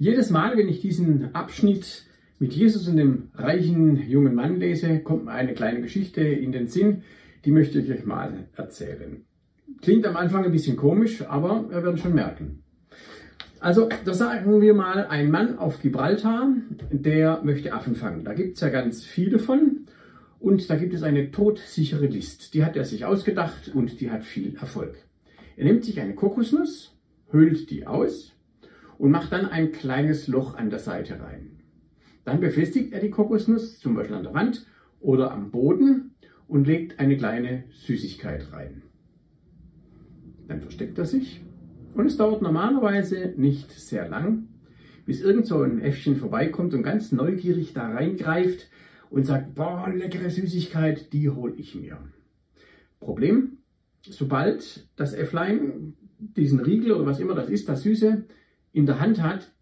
Jedes Mal, wenn ich diesen Abschnitt mit Jesus und dem reichen jungen Mann lese, kommt mir eine kleine Geschichte in den Sinn, die möchte ich euch mal erzählen. Klingt am Anfang ein bisschen komisch, aber wir werden schon merken. Also, da sagen wir mal, ein Mann auf Gibraltar, der möchte Affen fangen. Da gibt es ja ganz viele von. Und da gibt es eine todsichere List. Die hat er sich ausgedacht und die hat viel Erfolg. Er nimmt sich eine Kokosnuss, höhlt die aus und macht dann ein kleines Loch an der Seite rein. Dann befestigt er die Kokosnuss zum Beispiel an der Wand oder am Boden und legt eine kleine Süßigkeit rein. Dann versteckt er sich und es dauert normalerweise nicht sehr lang, bis irgend so ein Äffchen vorbeikommt und ganz neugierig da reingreift und sagt, boah, leckere Süßigkeit, die hole ich mir. Problem, sobald das Äfflein diesen Riegel oder was immer das ist, das Süße, in der Hand hat,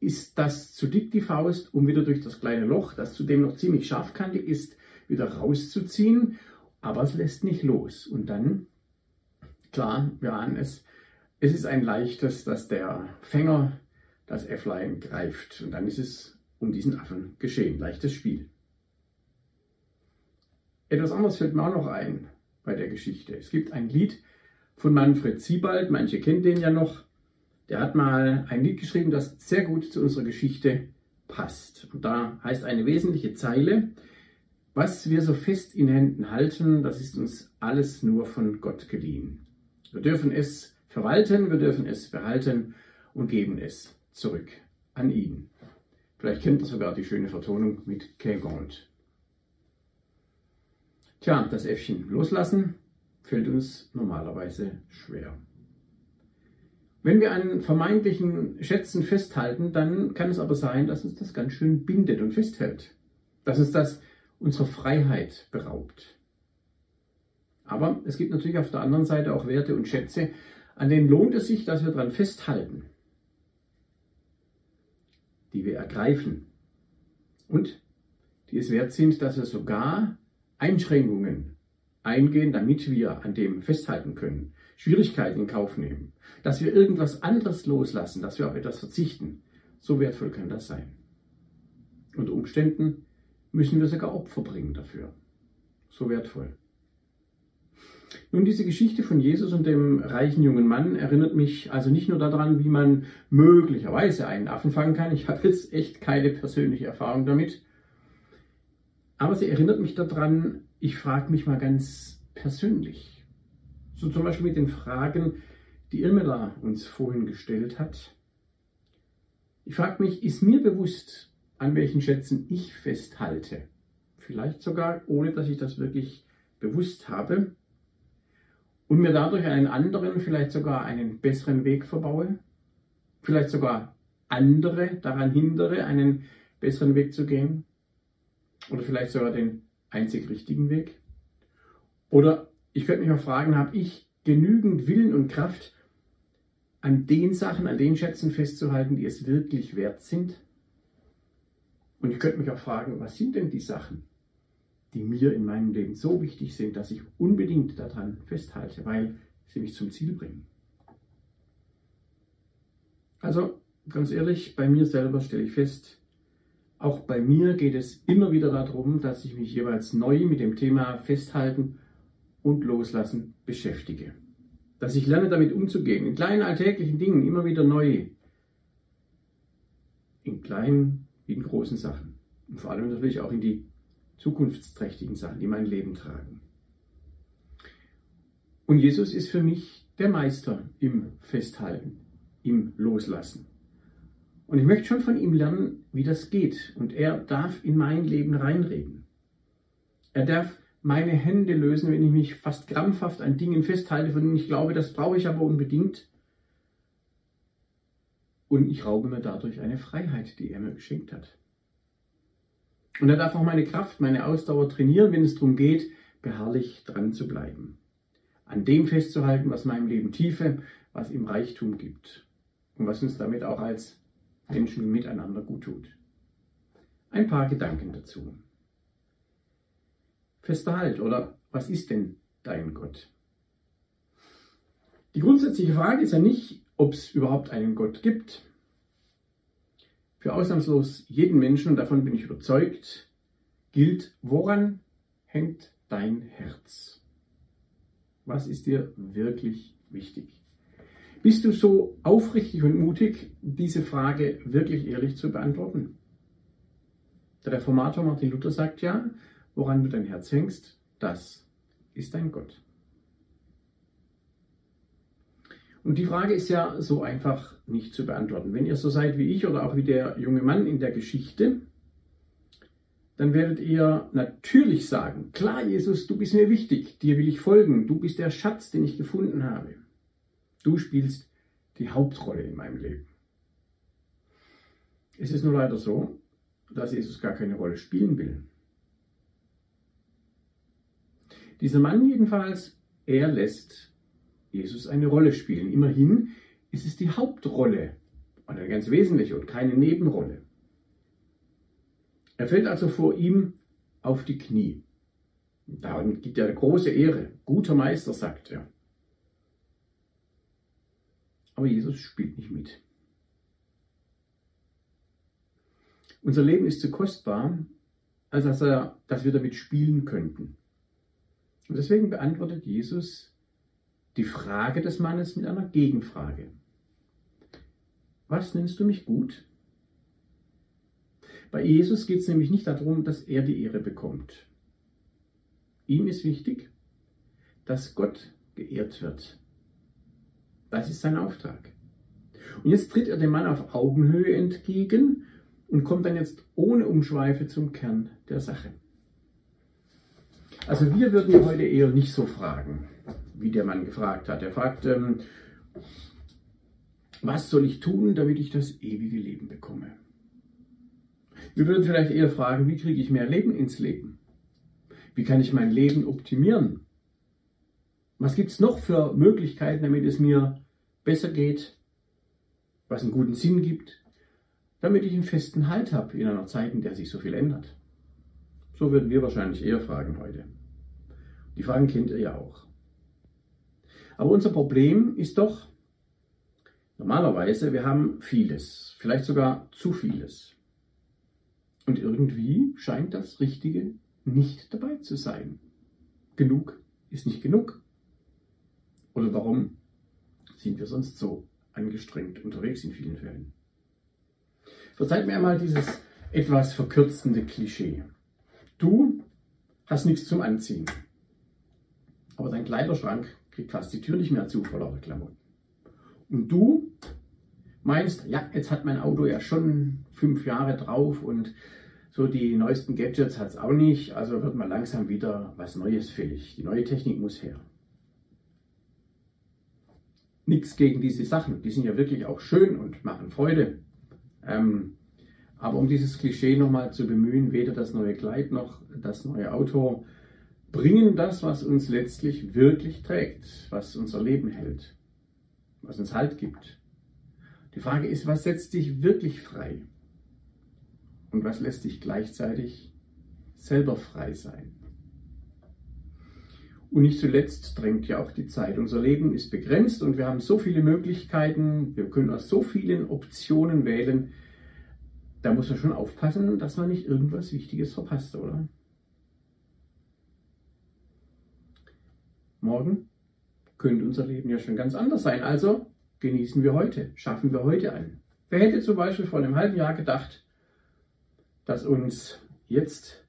ist das zu dick die Faust, um wieder durch das kleine Loch, das zudem noch ziemlich scharfkantig ist, wieder rauszuziehen. Aber es lässt nicht los. Und dann, klar, wir ahnen es, es ist ein leichtes, dass der Fänger das Äfflein greift. Und dann ist es um diesen Affen geschehen. Leichtes Spiel. Etwas anderes fällt mir auch noch ein bei der Geschichte. Es gibt ein Lied von Manfred Siebald, manche kennen den ja noch. Der hat mal ein Lied geschrieben, das sehr gut zu unserer Geschichte passt. Und da heißt eine wesentliche Zeile, was wir so fest in Händen halten, das ist uns alles nur von Gott geliehen. Wir dürfen es verwalten, wir dürfen es behalten und geben es zurück an ihn. Vielleicht kennt ihr sogar die schöne Vertonung mit Kegond. Tja, das Äffchen loslassen fällt uns normalerweise schwer. Wenn wir an vermeintlichen Schätzen festhalten, dann kann es aber sein, dass uns das ganz schön bindet und festhält. Dass uns das unserer Freiheit beraubt. Aber es gibt natürlich auf der anderen Seite auch Werte und Schätze, an denen lohnt es sich, dass wir daran festhalten, die wir ergreifen und die es wert sind, dass wir sogar Einschränkungen eingehen, damit wir an dem festhalten können, Schwierigkeiten in Kauf nehmen, dass wir irgendwas anderes loslassen, dass wir auf etwas verzichten. So wertvoll kann das sein. Unter Umständen müssen wir sogar Opfer bringen dafür. So wertvoll. Nun, diese Geschichte von Jesus und dem reichen jungen Mann erinnert mich also nicht nur daran, wie man möglicherweise einen Affen fangen kann. Ich habe jetzt echt keine persönliche Erfahrung damit. Aber sie erinnert mich daran, ich frage mich mal ganz persönlich. So zum Beispiel mit den Fragen, die Irmela uns vorhin gestellt hat. Ich frage mich, ist mir bewusst, an welchen Schätzen ich festhalte? Vielleicht sogar, ohne dass ich das wirklich bewusst habe. Und mir dadurch einen anderen, vielleicht sogar einen besseren Weg verbaue? Vielleicht sogar andere daran hindere, einen besseren Weg zu gehen? Oder vielleicht sogar den einzig richtigen Weg? Oder ich könnte mich auch fragen, habe ich genügend Willen und Kraft, an den Sachen, an den Schätzen festzuhalten, die es wirklich wert sind? Und ich könnte mich auch fragen, was sind denn die Sachen, die mir in meinem Leben so wichtig sind, dass ich unbedingt daran festhalte, weil sie mich zum Ziel bringen? Also ganz ehrlich, bei mir selber stelle ich fest, auch bei mir geht es immer wieder darum, dass ich mich jeweils neu mit dem Thema Festhalten und Loslassen beschäftige. Dass ich lerne, damit umzugehen, in kleinen alltäglichen Dingen immer wieder neu. In kleinen wie in großen Sachen. Und vor allem natürlich auch in die zukunftsträchtigen Sachen, die mein Leben tragen. Und Jesus ist für mich der Meister im Festhalten, im Loslassen. Und ich möchte schon von ihm lernen, wie das geht. Und er darf in mein Leben reinreden. Er darf meine Hände lösen, wenn ich mich fast krampfhaft an Dingen festhalte, von denen ich glaube, das brauche ich aber unbedingt. Und ich raube mir dadurch eine Freiheit, die er mir geschenkt hat. Und er darf auch meine Kraft, meine Ausdauer trainieren, wenn es darum geht, beharrlich dran zu bleiben. An dem festzuhalten, was meinem Leben Tiefe, was ihm Reichtum gibt. Und was uns damit auch als Menschen miteinander gut tut. Ein paar Gedanken dazu. Fester Halt oder was ist denn dein Gott? Die grundsätzliche Frage ist ja nicht, ob es überhaupt einen Gott gibt. für ausnahmslos jeden Menschen, und davon bin ich überzeugt, gilt, woran hängt dein Herz? Was ist dir wirklich wichtig? Bist du so aufrichtig und mutig, diese Frage wirklich ehrlich zu beantworten? Der Reformator Martin Luther sagt ja, woran du dein Herz hängst, das ist dein Gott. Und die Frage ist ja so einfach nicht zu beantworten. Wenn ihr so seid wie ich oder auch wie der junge Mann in der Geschichte, dann werdet ihr natürlich sagen, klar Jesus, du bist mir wichtig, dir will ich folgen, du bist der Schatz, den ich gefunden habe. Du spielst die Hauptrolle in meinem Leben. Es ist nur leider so, dass Jesus gar keine Rolle spielen will. Dieser Mann jedenfalls, er lässt Jesus eine Rolle spielen. Immerhin ist es die Hauptrolle und eine ganz wesentliche und keine Nebenrolle. Er fällt also vor ihm auf die Knie. Darin gibt er große Ehre. Guter Meister, sagt er. Aber Jesus spielt nicht mit. Unser Leben ist zu kostbar, als dass, er, dass wir damit spielen könnten. Und deswegen beantwortet Jesus die Frage des Mannes mit einer Gegenfrage. Was nennst du mich gut? Bei Jesus geht es nämlich nicht darum, dass er die Ehre bekommt. Ihm ist wichtig, dass Gott geehrt wird. Das ist sein Auftrag. Und jetzt tritt er dem Mann auf Augenhöhe entgegen und kommt dann jetzt ohne Umschweife zum Kern der Sache. Also wir würden heute eher nicht so fragen, wie der Mann gefragt hat. Er fragt, ähm, was soll ich tun, damit ich das ewige Leben bekomme? Wir würden vielleicht eher fragen, wie kriege ich mehr Leben ins Leben? Wie kann ich mein Leben optimieren? Was gibt es noch für Möglichkeiten, damit es mir besser geht, was einen guten Sinn gibt, damit ich einen festen Halt habe in einer Zeit, in der sich so viel ändert? So würden wir wahrscheinlich eher fragen heute. Die Fragen kennt ihr ja auch. Aber unser Problem ist doch, normalerweise, wir haben vieles, vielleicht sogar zu vieles. Und irgendwie scheint das Richtige nicht dabei zu sein. Genug ist nicht genug. Oder warum sind wir sonst so angestrengt unterwegs in vielen Fällen? Verzeiht mir einmal dieses etwas verkürzende Klischee. Du hast nichts zum Anziehen. Aber dein Kleiderschrank kriegt fast die Tür nicht mehr zu vor lauter Klamotten. Und du meinst, ja, jetzt hat mein Auto ja schon fünf Jahre drauf und so die neuesten Gadgets hat es auch nicht, also wird mal langsam wieder was Neues fällig. Die neue Technik muss her. Nichts gegen diese Sachen, die sind ja wirklich auch schön und machen Freude. Ähm, aber um dieses Klischee nochmal zu bemühen, weder das neue Kleid noch das neue Auto bringen das, was uns letztlich wirklich trägt, was unser Leben hält, was uns Halt gibt. Die Frage ist, was setzt dich wirklich frei? Und was lässt dich gleichzeitig selber frei sein? Und nicht zuletzt drängt ja auch die Zeit. Unser Leben ist begrenzt und wir haben so viele Möglichkeiten, wir können aus so vielen Optionen wählen. Da muss man schon aufpassen, dass man nicht irgendwas Wichtiges verpasst, oder? Morgen könnte unser Leben ja schon ganz anders sein. Also genießen wir heute, schaffen wir heute ein. Wer hätte zum Beispiel vor einem halben Jahr gedacht, dass uns jetzt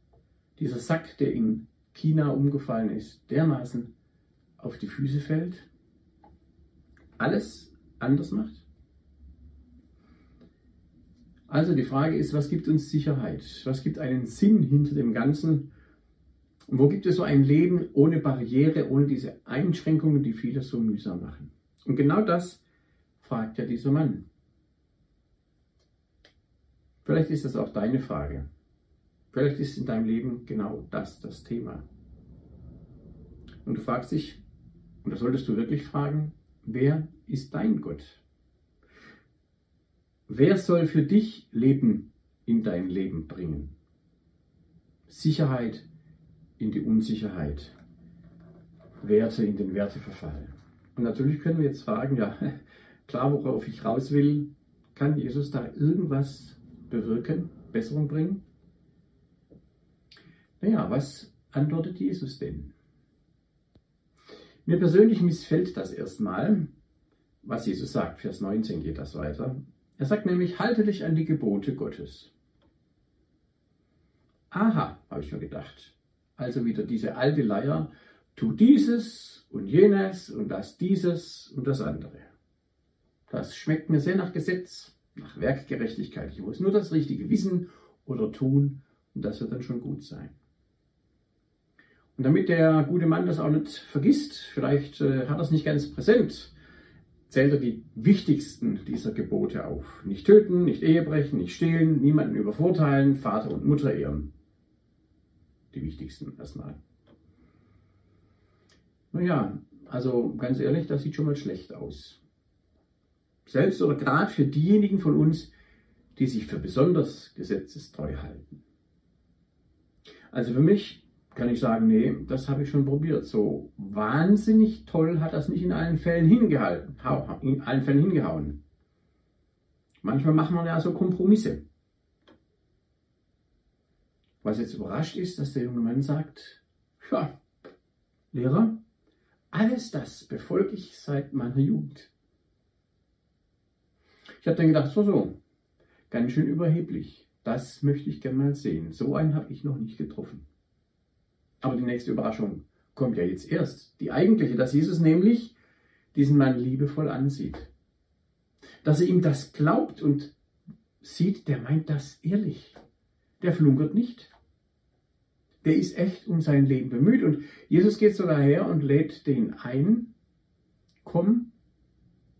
dieser Sack, der in China umgefallen ist, dermaßen auf die Füße fällt, alles anders macht? Also die Frage ist, was gibt uns Sicherheit? Was gibt einen Sinn hinter dem Ganzen? Und wo gibt es so ein Leben ohne Barriere, ohne diese Einschränkungen, die viele so mühsam machen? Und genau das fragt ja dieser Mann. Vielleicht ist das auch deine Frage. Vielleicht ist in deinem Leben genau das das Thema. Und du fragst dich, und das solltest du wirklich fragen, wer ist dein Gott? Wer soll für dich Leben in dein Leben bringen? Sicherheit, in die Unsicherheit, Werte in den Werteverfall. Und natürlich können wir jetzt fragen, ja, klar, worauf ich raus will, kann Jesus da irgendwas bewirken, Besserung bringen? Naja, was antwortet Jesus denn? Mir persönlich missfällt das erstmal, was Jesus sagt. Vers 19 geht das weiter. Er sagt nämlich, halte dich an die Gebote Gottes. Aha, habe ich mir gedacht. Also wieder diese alte Leier, tu dieses und jenes und das dieses und das andere. Das schmeckt mir sehr nach Gesetz, nach Werkgerechtigkeit. Ich muss nur das Richtige wissen oder tun und das wird dann schon gut sein. Und damit der gute Mann das auch nicht vergisst, vielleicht äh, hat er es nicht ganz präsent, zählt er die wichtigsten dieser Gebote auf. Nicht töten, nicht Ehebrechen, nicht stehlen, niemanden übervorteilen, Vater und Mutter ehren. Die wichtigsten erstmal. Naja, also ganz ehrlich, das sieht schon mal schlecht aus. Selbst oder gerade für diejenigen von uns, die sich für besonders gesetzestreu halten. Also für mich kann ich sagen, nee, das habe ich schon probiert. So wahnsinnig toll hat das nicht in allen Fällen hingehalten, in allen Fällen hingehauen. Manchmal machen wir ja so Kompromisse. Was jetzt überrascht ist, dass der junge Mann sagt, ja, Lehrer, alles das befolge ich seit meiner Jugend. Ich habe dann gedacht, so, so, ganz schön überheblich. Das möchte ich gerne mal sehen. So einen habe ich noch nicht getroffen. Aber die nächste Überraschung kommt ja jetzt erst. Die eigentliche, dass Jesus nämlich diesen Mann liebevoll ansieht. Dass er ihm das glaubt und sieht, der meint das ehrlich. Der flunkert nicht. Der ist echt um sein Leben bemüht. Und Jesus geht sogar her und lädt den ein, komm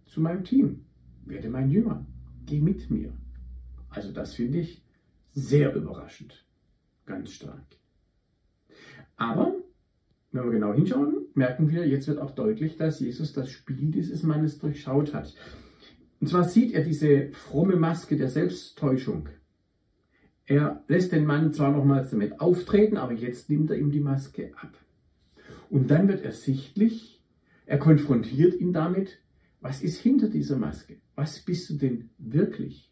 zu meinem Team, werde mein Jünger, geh mit mir. Also das finde ich sehr überraschend, ganz stark. Aber wenn wir genau hinschauen, merken wir, jetzt wird auch deutlich, dass Jesus das Spiel dieses Mannes durchschaut hat. Und zwar sieht er diese fromme Maske der Selbsttäuschung. Er lässt den Mann zwar nochmals damit auftreten, aber jetzt nimmt er ihm die Maske ab. Und dann wird ersichtlich, er konfrontiert ihn damit, was ist hinter dieser Maske? Was bist du denn wirklich?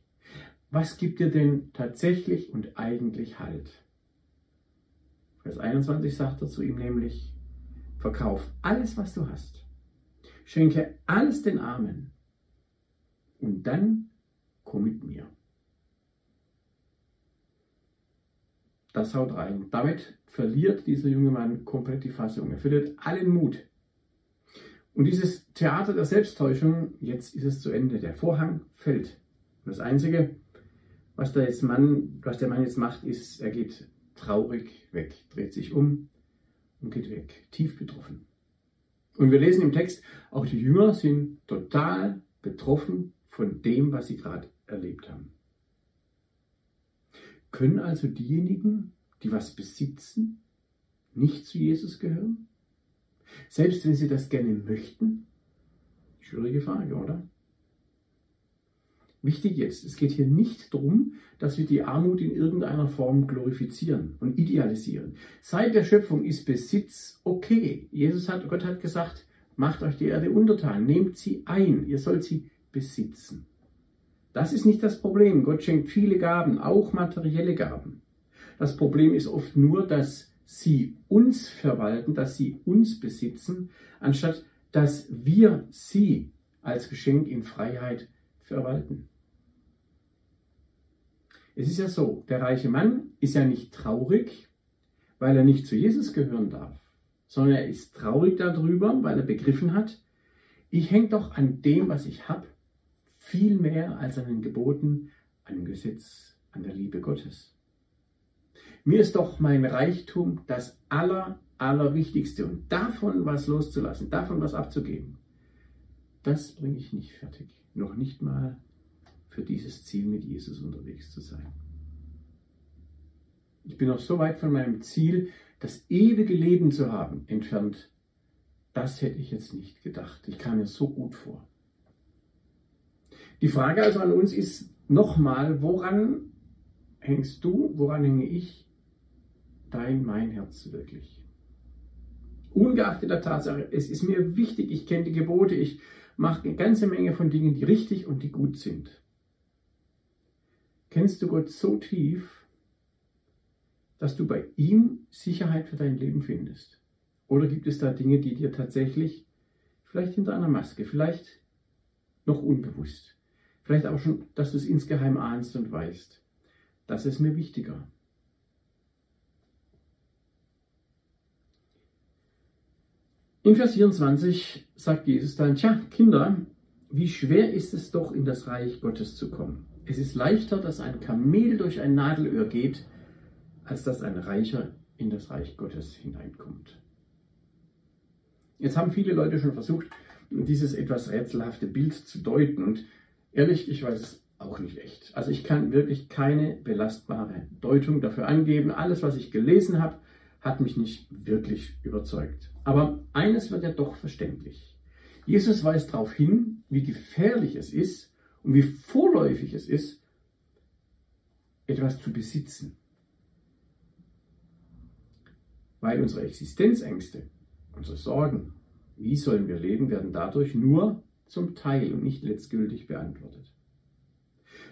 Was gibt dir denn tatsächlich und eigentlich Halt? Vers 21 sagt er zu ihm nämlich, verkauf alles, was du hast, schenke alles den Armen und dann komm mit mir. Das haut rein. Damit verliert dieser junge Mann komplett die Fassung. Er verliert allen Mut. Und dieses Theater der Selbsttäuschung, jetzt ist es zu Ende. Der Vorhang fällt. Und das Einzige, was der, Mann, was der Mann jetzt macht, ist, er geht traurig weg, dreht sich um und geht weg, tief betroffen. Und wir lesen im Text, auch die Jünger sind total betroffen von dem, was sie gerade erlebt haben. Können also diejenigen, die was besitzen, nicht zu Jesus gehören? Selbst wenn sie das gerne möchten? Schwierige Frage, oder? Wichtig jetzt, es geht hier nicht darum, dass wir die Armut in irgendeiner Form glorifizieren und idealisieren. Seit der Schöpfung ist Besitz okay. Jesus hat, Gott hat gesagt, macht euch die Erde untertan, nehmt sie ein, ihr sollt sie besitzen. Das ist nicht das Problem. Gott schenkt viele Gaben, auch materielle Gaben. Das Problem ist oft nur, dass sie uns verwalten, dass sie uns besitzen, anstatt dass wir sie als Geschenk in Freiheit verwalten. Es ist ja so, der reiche Mann ist ja nicht traurig, weil er nicht zu Jesus gehören darf, sondern er ist traurig darüber, weil er begriffen hat, ich hänge doch an dem, was ich habe, viel mehr als an den Geboten, an dem Gesetz, an der Liebe Gottes. Mir ist doch mein Reichtum das Aller, Allerwichtigste und davon was loszulassen, davon was abzugeben, das bringe ich nicht fertig. Noch nicht mal für dieses Ziel mit Jesus unterwegs zu sein. Ich bin noch so weit von meinem Ziel, das ewige Leben zu haben, entfernt. Das hätte ich jetzt nicht gedacht. Ich kam mir so gut vor. Die Frage also an uns ist nochmal, woran hängst du, woran hänge ich dein, mein Herz wirklich? Ungeachtet der Tatsache, es ist mir wichtig, ich kenne die Gebote, ich mache eine ganze Menge von Dingen, die richtig und die gut sind. Kennst du Gott so tief, dass du bei ihm Sicherheit für dein Leben findest? Oder gibt es da Dinge, die dir tatsächlich, vielleicht hinter einer Maske, vielleicht noch unbewusst, vielleicht auch schon, dass du es insgeheim ahnst und weißt, das ist mir wichtiger. In Vers 24 sagt Jesus dann, tja, Kinder, wie schwer ist es doch, in das Reich Gottes zu kommen. Es ist leichter, dass ein Kamel durch ein Nadelöhr geht, als dass ein Reicher in das Reich Gottes hineinkommt. Jetzt haben viele Leute schon versucht, dieses etwas rätselhafte Bild zu deuten und ehrlich, ich weiß es auch nicht echt. Also ich kann wirklich keine belastbare Deutung dafür angeben. Alles, was ich gelesen habe, hat mich nicht wirklich überzeugt. Aber eines wird ja doch verständlich. Jesus weist darauf hin, wie gefährlich es ist und wie vorläufig es ist, etwas zu besitzen. Weil unsere Existenzängste, unsere Sorgen, wie sollen wir leben, werden dadurch nur zum Teil und nicht letztgültig beantwortet.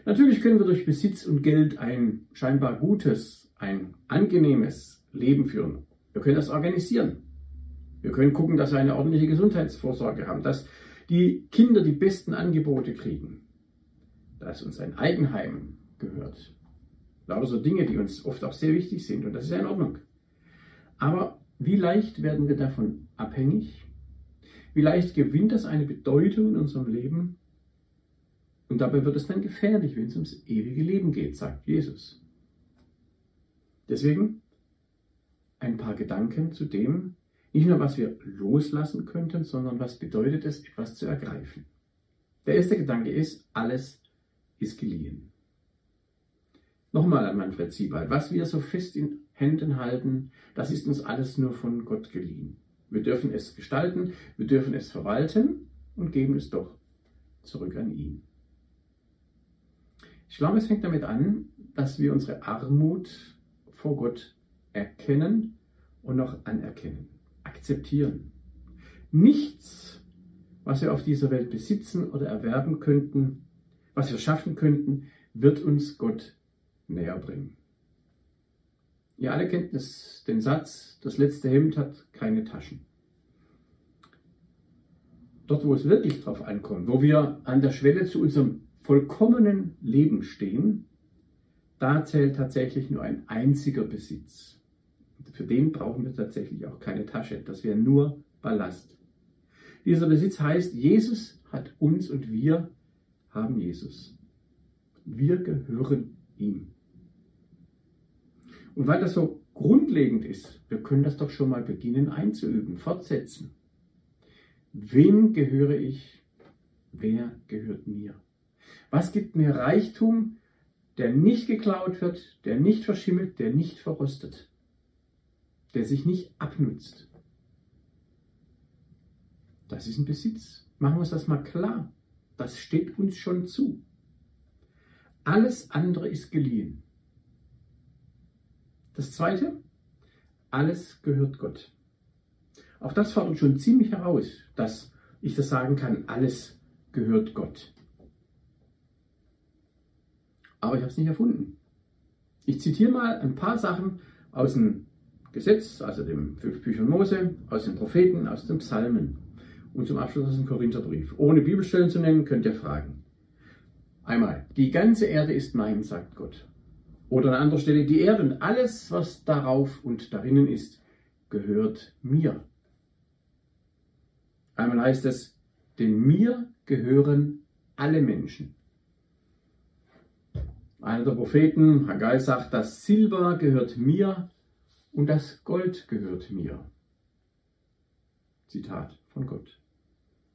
Natürlich können wir durch Besitz und Geld ein scheinbar gutes, ein angenehmes Leben führen. Wir können das organisieren. Wir können gucken, dass wir eine ordentliche Gesundheitsvorsorge haben, dass die Kinder die besten Angebote kriegen, dass uns ein Eigenheim gehört. Lauter so Dinge, die uns oft auch sehr wichtig sind und das ist ja in Ordnung. Aber wie leicht werden wir davon abhängig? Wie leicht gewinnt das eine Bedeutung in unserem Leben? Und dabei wird es dann gefährlich, wenn es ums ewige Leben geht, sagt Jesus. Deswegen ein paar Gedanken zu dem, nicht nur was wir loslassen könnten, sondern was bedeutet es, etwas zu ergreifen. Der erste Gedanke ist, alles ist geliehen. Nochmal an Manfred Siebald, was wir so fest in Händen halten, das ist uns alles nur von Gott geliehen. Wir dürfen es gestalten, wir dürfen es verwalten und geben es doch zurück an ihn. Ich glaube, es fängt damit an, dass wir unsere Armut vor Gott erkennen und noch anerkennen, akzeptieren. Nichts, was wir auf dieser Welt besitzen oder erwerben könnten, was wir schaffen könnten, wird uns Gott näher bringen. Ihr alle kennt das, den Satz, das letzte Hemd hat keine Taschen. Dort, wo es wirklich drauf ankommt, wo wir an der Schwelle zu unserem vollkommenen Leben stehen, da zählt tatsächlich nur ein einziger Besitz. Für den brauchen wir tatsächlich auch keine Tasche. Das wäre nur Ballast. Dieser Besitz heißt, Jesus hat uns und wir haben Jesus. Wir gehören ihm. Und weil das so grundlegend ist, wir können das doch schon mal beginnen einzuüben, fortsetzen. Wem gehöre ich? Wer gehört mir? Was gibt mir Reichtum, der nicht geklaut wird, der nicht verschimmelt, der nicht verrostet? der sich nicht abnutzt. Das ist ein Besitz. Machen wir uns das mal klar. Das steht uns schon zu. Alles andere ist geliehen. Das Zweite, alles gehört Gott. Auch das fordert schon ziemlich heraus, dass ich das sagen kann, alles gehört Gott. Aber ich habe es nicht erfunden. Ich zitiere mal ein paar Sachen aus dem Gesetz, also dem fünf Büchern Mose, aus den Propheten, aus den Psalmen und zum Abschluss aus dem Korintherbrief. Ohne Bibelstellen zu nennen, könnt ihr fragen. Einmal, die ganze Erde ist mein, sagt Gott. Oder an anderer Stelle, die Erde und alles, was darauf und darinnen ist, gehört mir. Einmal heißt es, denn mir gehören alle Menschen. Einer der Propheten, Haggai, sagt, das Silber gehört mir und das Gold gehört mir. Zitat von Gott.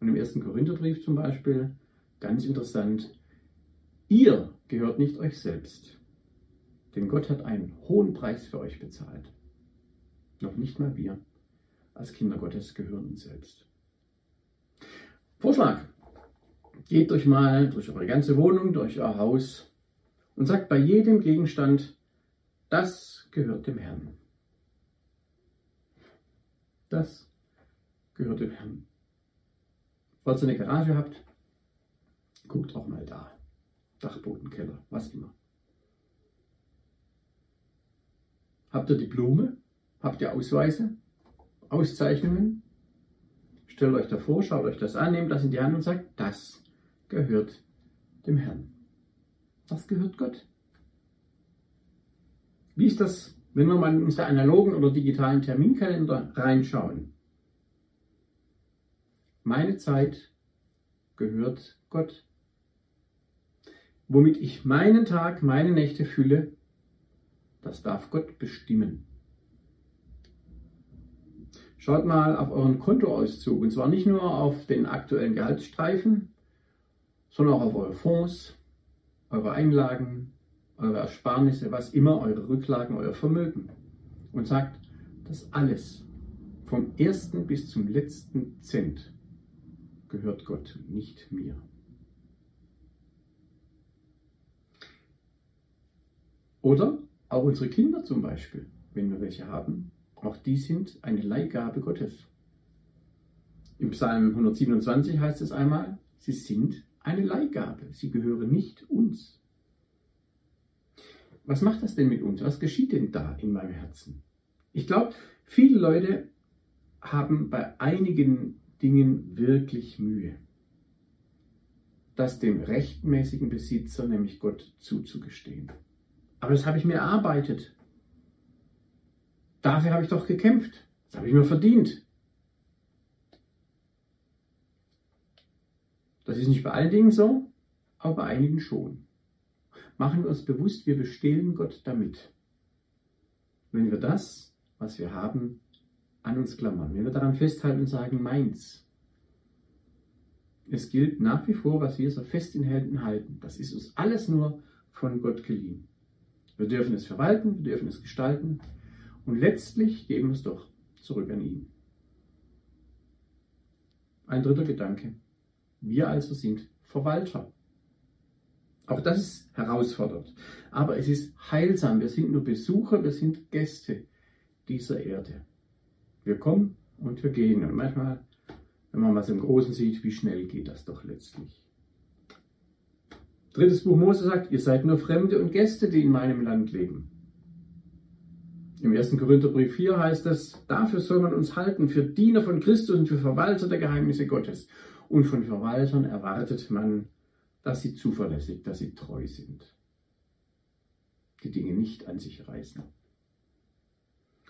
Und im ersten Korintherbrief zum Beispiel, ganz interessant, ihr gehört nicht euch selbst, denn Gott hat einen hohen Preis für euch bezahlt. Noch nicht mal wir als Kinder Gottes gehören uns selbst. Vorschlag. Geht euch mal durch eure ganze Wohnung, durch euer Haus und sagt bei jedem Gegenstand, das gehört dem Herrn. Das gehört dem Herrn. Falls ihr eine Garage habt, guckt auch mal da. Dachboden, Keller, was immer. Habt ihr Diplome? Habt ihr Ausweise? Auszeichnungen? Stellt euch davor, schaut euch das an, nehmt das in die Hand und sagt, das gehört dem Herrn. Das gehört Gott. Wie ist das, wenn wir mal in unsere analogen oder digitalen Terminkalender reinschauen? Meine Zeit gehört Gott. Womit ich meinen Tag, meine Nächte fülle, das darf Gott bestimmen. Schaut mal auf euren Kontoauszug und zwar nicht nur auf den aktuellen Gehaltsstreifen, sondern auch auf eure Fonds, eure Einlagen, eure Ersparnisse, was immer, eure Rücklagen, euer Vermögen. Und sagt, das alles vom ersten bis zum letzten Cent gehört Gott, nicht mir. Oder auch unsere Kinder zum Beispiel, wenn wir welche haben, auch die sind eine Leihgabe Gottes. Im Psalm 127 heißt es einmal, sie sind eine Leihgabe, sie gehören nicht uns. Was macht das denn mit uns? Was geschieht denn da in meinem Herzen? Ich glaube, viele Leute haben bei einigen Dingen wirklich Mühe, das dem rechtmäßigen Besitzer, nämlich Gott, zuzugestehen. Aber das habe ich mir erarbeitet. Dafür habe ich doch gekämpft. Das habe ich mir verdient. Das ist nicht bei allen Dingen so, aber bei einigen schon. Machen wir uns bewusst, wir bestehlen Gott damit. Wenn wir das, was wir haben, an uns klammern, wenn wir daran festhalten und sagen, meins. Es gilt nach wie vor, was wir so fest in Händen halten. Das ist uns alles nur von Gott geliehen. Wir dürfen es verwalten, wir dürfen es gestalten und letztlich geben wir es doch zurück an ihn. Ein dritter Gedanke. Wir also sind Verwalter. Auch das ist herausfordernd. Aber es ist heilsam. Wir sind nur Besucher, wir sind Gäste dieser Erde. Wir kommen und wir gehen. Und manchmal, wenn man was im Großen sieht, wie schnell geht das doch letztlich. Drittes Buch Mose sagt, ihr seid nur Fremde und Gäste, die in meinem Land leben. Im 1. Korintherbrief 4 heißt es, dafür soll man uns halten, für Diener von Christus und für Verwalter der Geheimnisse Gottes. Und von Verwaltern erwartet man, dass sie zuverlässig, dass sie treu sind. Die Dinge nicht an sich reißen.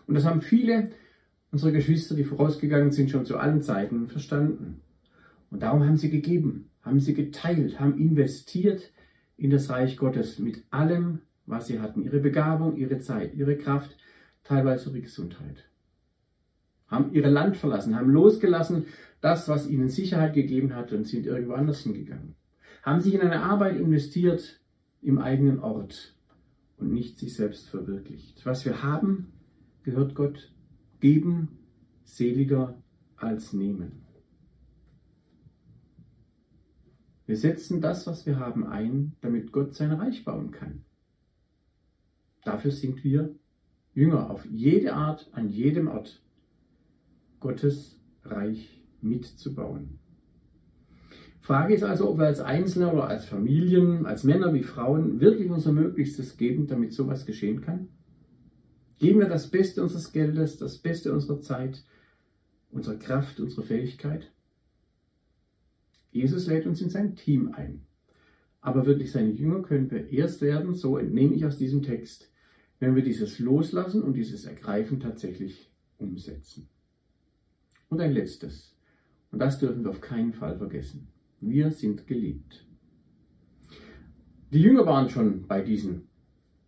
Und das haben viele unserer Geschwister, die vorausgegangen sind, schon zu allen Zeiten verstanden. Und darum haben sie gegeben, haben sie geteilt, haben investiert in das Reich Gottes mit allem, was sie hatten. Ihre Begabung, ihre Zeit, ihre Kraft, teilweise ihre Gesundheit. Haben ihr Land verlassen, haben losgelassen das, was ihnen Sicherheit gegeben hat und sind irgendwo anders hingegangen. Haben sich in eine Arbeit investiert im eigenen Ort und nicht sich selbst verwirklicht. Was wir haben, gehört Gott. Geben seliger als nehmen. Wir setzen das, was wir haben, ein, damit Gott sein Reich bauen kann. Dafür sind wir Jünger auf jede Art, an jedem Ort, Gottes Reich mitzubauen. Frage ist also, ob wir als Einzelne oder als Familien, als Männer wie Frauen wirklich unser Möglichstes geben, damit sowas geschehen kann? Geben wir das Beste unseres Geldes, das Beste unserer Zeit, unserer Kraft, unserer Fähigkeit? Jesus lädt uns in sein Team ein. Aber wirklich seine Jünger können wir erst werden, so entnehme ich aus diesem Text, wenn wir dieses Loslassen und dieses Ergreifen tatsächlich umsetzen. Und ein letztes, und das dürfen wir auf keinen Fall vergessen. Wir sind geliebt. Die Jünger waren schon bei diesen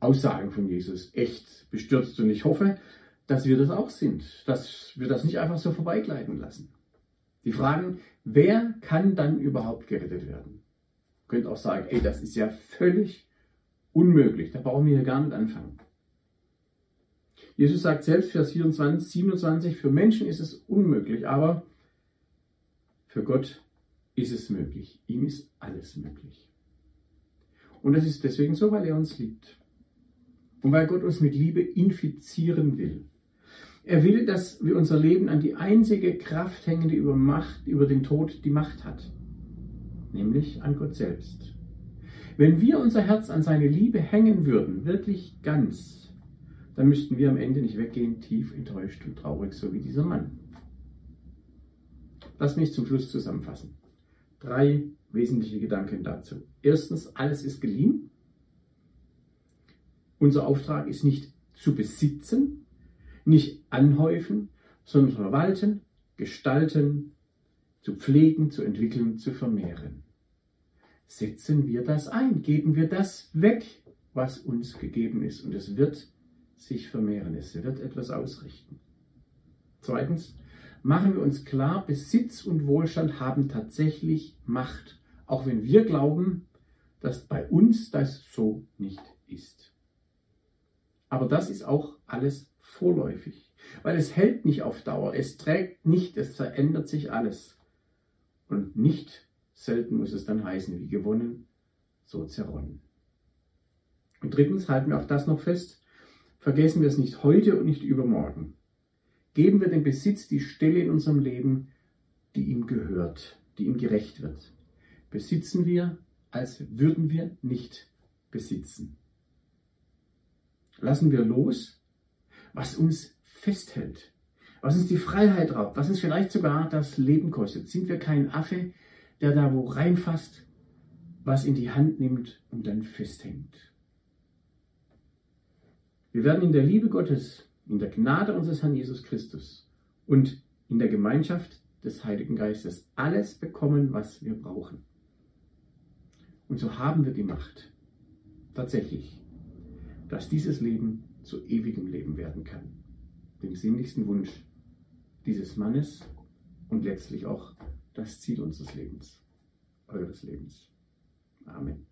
Aussagen von Jesus echt bestürzt und ich hoffe, dass wir das auch sind, dass wir das nicht einfach so vorbeigleiten lassen. Die fragen, wer kann dann überhaupt gerettet werden? Ihr könnt auch sagen, ey, das ist ja völlig unmöglich, da brauchen wir hier gar nicht anfangen. Jesus sagt selbst, Vers 24, 27, für Menschen ist es unmöglich, aber für Gott ist es möglich. Ihm ist alles möglich. Und das ist deswegen so, weil er uns liebt. Und weil Gott uns mit Liebe infizieren will. Er will, dass wir unser Leben an die einzige Kraft hängen, die über Macht, über den Tod die Macht hat. Nämlich an Gott selbst. Wenn wir unser Herz an seine Liebe hängen würden, wirklich ganz, dann müssten wir am Ende nicht weggehen, tief enttäuscht und traurig, so wie dieser Mann. Lass mich zum Schluss zusammenfassen. Drei wesentliche Gedanken dazu. Erstens, alles ist geliehen. Unser Auftrag ist nicht zu besitzen, nicht anhäufen, sondern verwalten, gestalten, zu pflegen, zu entwickeln, zu vermehren. Setzen wir das ein, geben wir das weg, was uns gegeben ist, und es wird sich vermehren, es wird etwas ausrichten. Zweitens, machen wir uns klar, Besitz und Wohlstand haben tatsächlich Macht, auch wenn wir glauben, dass bei uns das so nicht ist. Aber das ist auch alles vorläufig, weil es hält nicht auf Dauer, es trägt nicht, es verändert sich alles. Und nicht selten muss es dann heißen, wie gewonnen, so zerronnen. Und drittens halten wir auch das noch fest, vergessen wir es nicht heute und nicht übermorgen. Geben wir dem Besitz die Stelle in unserem Leben, die ihm gehört, die ihm gerecht wird. Besitzen wir, als würden wir nicht besitzen. Lassen wir los, was uns festhält, was uns die Freiheit raubt, was uns vielleicht sogar das Leben kostet. Sind wir kein Affe, der da wo reinfasst, was in die Hand nimmt und dann festhängt. Wir werden in der Liebe Gottes in der Gnade unseres Herrn Jesus Christus und in der Gemeinschaft des Heiligen Geistes alles bekommen, was wir brauchen. Und so haben wir die Macht, tatsächlich, dass dieses Leben zu ewigem Leben werden kann. Dem sinnlichsten Wunsch dieses Mannes und letztlich auch das Ziel unseres Lebens, eures Lebens. Amen.